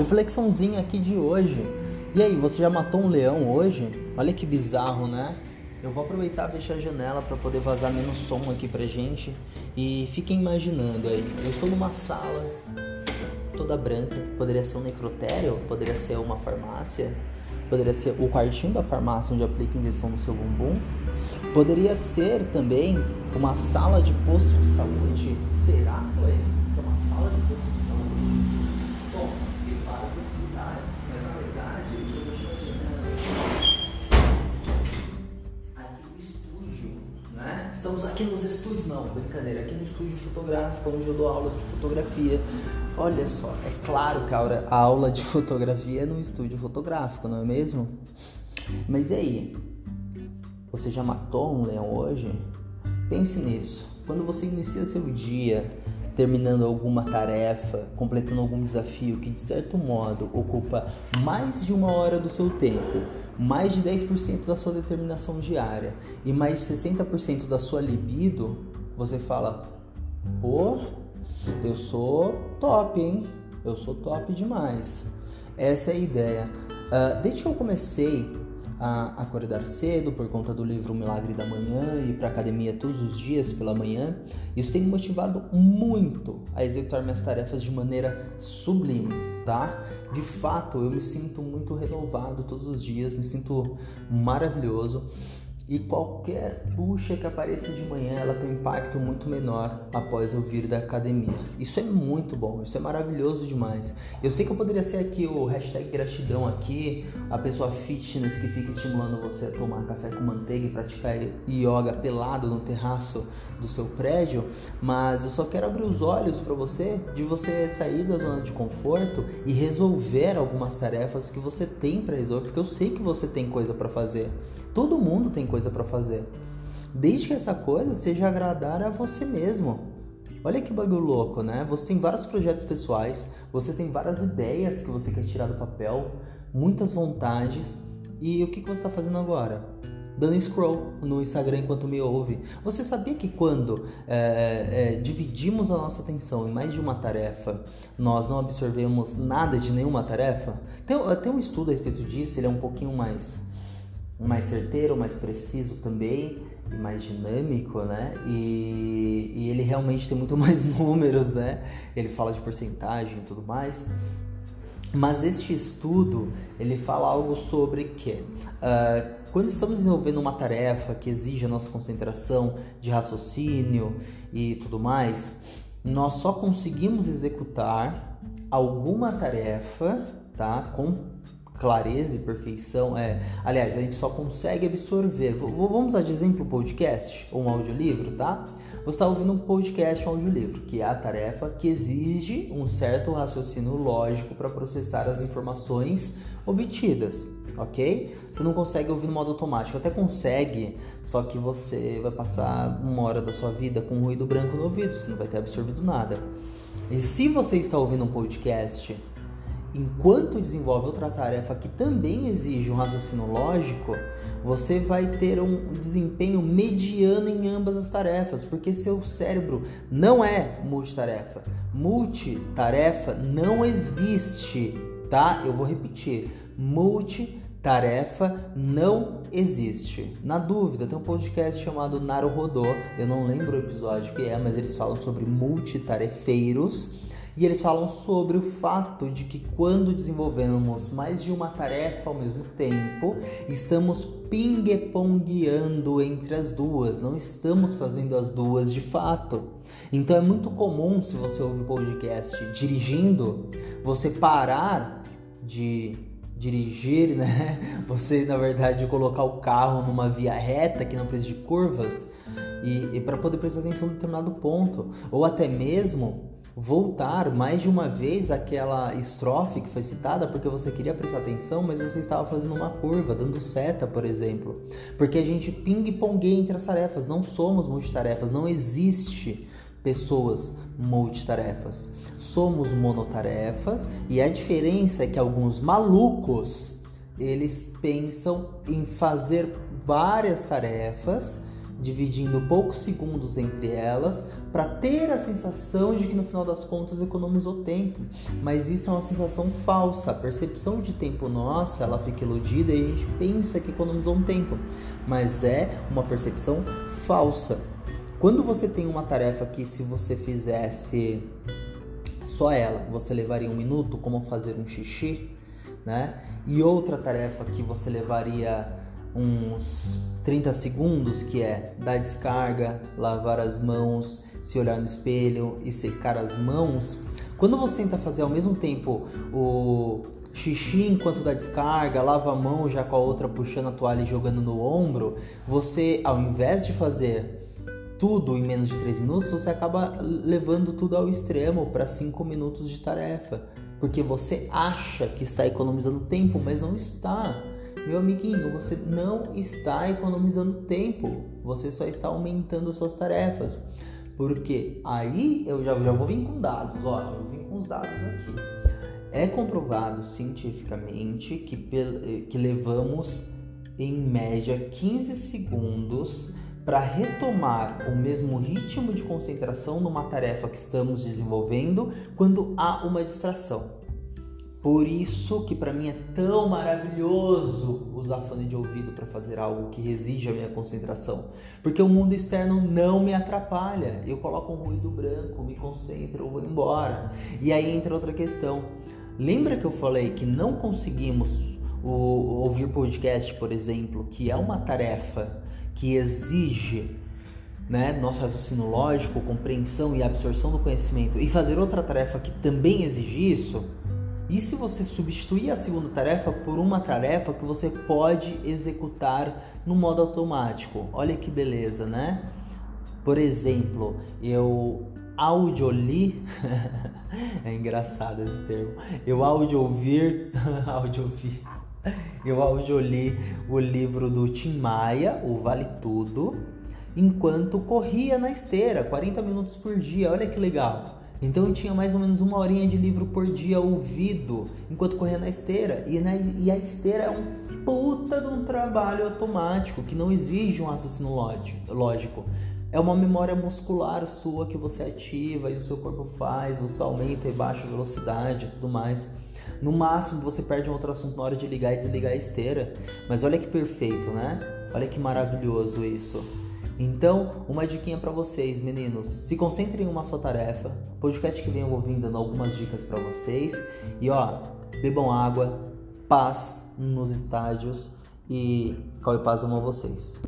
Reflexãozinha aqui de hoje. E aí, você já matou um leão hoje? Olha que bizarro, né? Eu vou aproveitar e fechar a janela para poder vazar menos som aqui pra gente. E fiquem imaginando aí, eu estou numa sala toda branca, poderia ser um necrotério, poderia ser uma farmácia, poderia ser o quartinho da farmácia onde aplica injeção no seu bumbum, poderia ser também uma sala de posto de saúde. Será, ué? É uma sala de posto de saúde? Bom, Estamos aqui nos estúdios, não, brincadeira, aqui no estúdio fotográfico, onde eu dou aula de fotografia. Olha só, é claro que a aula de fotografia é no estúdio fotográfico, não é mesmo? Mas e aí? Você já matou um leão hoje? Pense nisso. Quando você inicia seu dia terminando alguma tarefa, completando algum desafio que de certo modo ocupa mais de uma hora do seu tempo, mais de 10% da sua determinação diária e mais de 60% da sua libido, você fala: "Pô, eu sou top, hein? Eu sou top demais." Essa é a ideia. Uh, desde que eu comecei a acordar cedo por conta do livro Milagre da Manhã e para academia todos os dias pela manhã. Isso tem me motivado muito a executar minhas tarefas de maneira sublime, tá? De fato, eu me sinto muito renovado todos os dias, me sinto maravilhoso e qualquer puxa que apareça de manhã ela tem um impacto muito menor após eu vir da academia. Isso é muito bom, isso é maravilhoso demais. Eu sei que eu poderia ser aqui o hashtag gratidão aqui, a pessoa fitness que fica estimulando você a tomar café com manteiga e praticar yoga pelado no terraço do seu prédio, mas eu só quero abrir os olhos para você de você sair da zona de conforto e resolver algumas tarefas que você tem para resolver, porque eu sei que você tem coisa para fazer. Todo mundo tem coisa para fazer. Desde que essa coisa seja agradar a você mesmo. Olha que bagulho louco, né? Você tem vários projetos pessoais, você tem várias ideias que você quer tirar do papel, muitas vontades. E o que, que você está fazendo agora? Dando scroll no Instagram enquanto me ouve. Você sabia que quando é, é, dividimos a nossa atenção em mais de uma tarefa, nós não absorvemos nada de nenhuma tarefa? Tem, tem um estudo a respeito disso, ele é um pouquinho mais mais certeiro, mais preciso também e mais dinâmico, né? E, e, ele realmente tem muito mais números, né? Ele fala de porcentagem e tudo mais. Mas este estudo ele fala algo sobre que uh, quando estamos desenvolvendo uma tarefa que exige a nossa concentração de raciocínio e tudo mais, nós só conseguimos executar alguma tarefa, tá, com clareza e perfeição é. Aliás, a gente só consegue absorver. V vamos usar de exemplo o podcast ou um audiolivro, tá? Você está ouvindo um podcast ou um audiolivro, que é a tarefa que exige um certo raciocínio lógico para processar as informações obtidas, ok? Você não consegue ouvir no modo automático, até consegue, só que você vai passar uma hora da sua vida com um ruído branco no ouvido, você não vai ter absorvido nada. E se você está ouvindo um podcast enquanto desenvolve outra tarefa que também exige um raciocínio lógico, você vai ter um desempenho mediano em ambas as tarefas, porque seu cérebro não é multitarefa. Multitarefa não existe, tá? Eu vou repetir. Multitarefa não existe. Na dúvida, tem um podcast chamado Naro Rodô, eu não lembro o episódio que é, mas eles falam sobre multitarefeiros e eles falam sobre o fato de que quando desenvolvemos mais de uma tarefa ao mesmo tempo, estamos ping-pongueando entre as duas, não estamos fazendo as duas de fato. Então é muito comum, se você ouve podcast dirigindo, você parar de dirigir, né? Você, na verdade, colocar o carro numa via reta que não precisa de curvas e, e para poder prestar atenção em determinado ponto, ou até mesmo voltar mais de uma vez aquela estrofe que foi citada porque você queria prestar atenção, mas você estava fazendo uma curva, dando seta, por exemplo. Porque a gente ping-pongueia entre as tarefas, não somos multitarefas, não existe pessoas multitarefas. Somos monotarefas e a diferença é que alguns malucos eles pensam em fazer várias tarefas dividindo poucos segundos entre elas para ter a sensação de que no final das contas economizou tempo. Mas isso é uma sensação falsa. A percepção de tempo nossa, ela fica iludida e a gente pensa que economizou um tempo, mas é uma percepção falsa. Quando você tem uma tarefa que se você fizesse só ela, você levaria um minuto, como fazer um xixi, né? E outra tarefa que você levaria uns 30 segundos, que é dar descarga, lavar as mãos, se olhar no espelho e secar as mãos. Quando você tenta fazer ao mesmo tempo o xixi enquanto dá descarga, lava a mão já com a outra puxando a toalha e jogando no ombro, você, ao invés de fazer tudo em menos de 3 minutos, você acaba levando tudo ao extremo para 5 minutos de tarefa. Porque você acha que está economizando tempo, mas não está. Meu amiguinho, você não está economizando tempo, você só está aumentando suas tarefas. Porque aí eu já, já vou vir com dados, ó, já vou vir com os dados aqui. É comprovado cientificamente que, que levamos em média 15 segundos para retomar o mesmo ritmo de concentração numa tarefa que estamos desenvolvendo quando há uma distração. Por isso que para mim é tão maravilhoso usar fone de ouvido para fazer algo que exige a minha concentração, porque o mundo externo não me atrapalha. Eu coloco um ruído branco, me concentro, vou embora. E aí entra outra questão. Lembra que eu falei que não conseguimos ouvir podcast, por exemplo, que é uma tarefa que exige né, nosso raciocínio lógico, compreensão e absorção do conhecimento, e fazer outra tarefa que também exige isso? E se você substituir a segunda tarefa por uma tarefa que você pode executar no modo automático? Olha que beleza, né? Por exemplo, eu audioli, é engraçado esse termo, eu audio ouvir, audio ouvir, eu audioli o livro do Tim Maia, o Vale Tudo, enquanto corria na esteira, 40 minutos por dia, olha que legal. Então eu tinha mais ou menos uma horinha de livro por dia ouvido enquanto corria na esteira. E, na, e a esteira é um puta de um trabalho automático que não exige um raciocínio lógico. É uma memória muscular sua que você ativa e o seu corpo faz, você aumenta e baixa a velocidade e tudo mais. No máximo você perde um outro assunto na hora de ligar e desligar a esteira. Mas olha que perfeito, né? Olha que maravilhoso isso. Então, uma diquinha para vocês, meninos. Se concentrem em uma só tarefa. Podcast que vem ouvindo dando algumas dicas para vocês. E ó, bebam água, paz nos estádios e Cauê Paz ama vocês.